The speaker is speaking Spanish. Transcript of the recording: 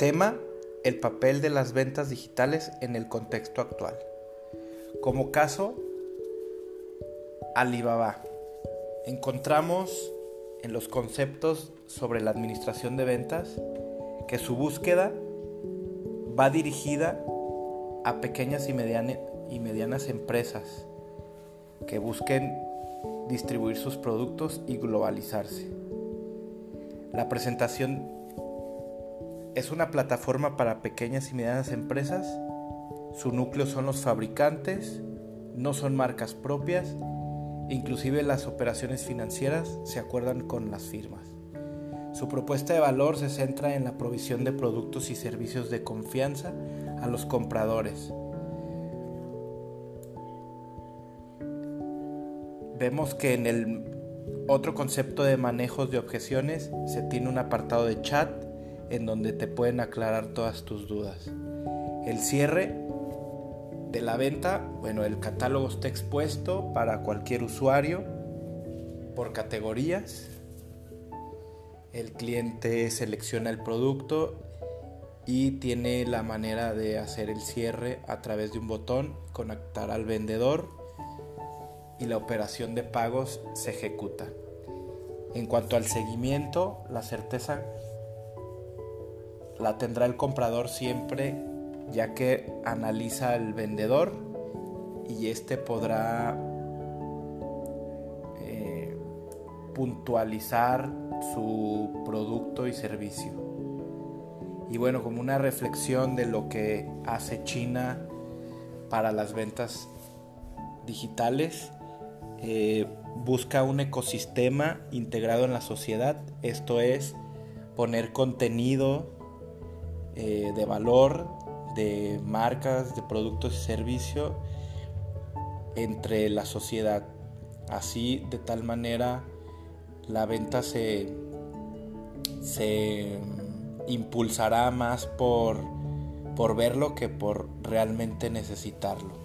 Tema, el papel de las ventas digitales en el contexto actual. Como caso, Alibaba. Encontramos en los conceptos sobre la administración de ventas que su búsqueda va dirigida a pequeñas y, y medianas empresas que busquen distribuir sus productos y globalizarse. La presentación es una plataforma para pequeñas y medianas empresas. Su núcleo son los fabricantes, no son marcas propias, inclusive las operaciones financieras se acuerdan con las firmas. Su propuesta de valor se centra en la provisión de productos y servicios de confianza a los compradores. Vemos que en el otro concepto de manejos de objeciones se tiene un apartado de chat en donde te pueden aclarar todas tus dudas. El cierre de la venta, bueno, el catálogo está expuesto para cualquier usuario por categorías. El cliente selecciona el producto y tiene la manera de hacer el cierre a través de un botón, conectar al vendedor y la operación de pagos se ejecuta. En cuanto al seguimiento, la certeza la tendrá el comprador siempre ya que analiza el vendedor y este podrá eh, puntualizar su producto y servicio. Y bueno, como una reflexión de lo que hace China para las ventas digitales, eh, busca un ecosistema integrado en la sociedad, esto es poner contenido eh, de valor, de marcas, de productos y servicios entre la sociedad. Así, de tal manera, la venta se, se impulsará más por, por verlo que por realmente necesitarlo.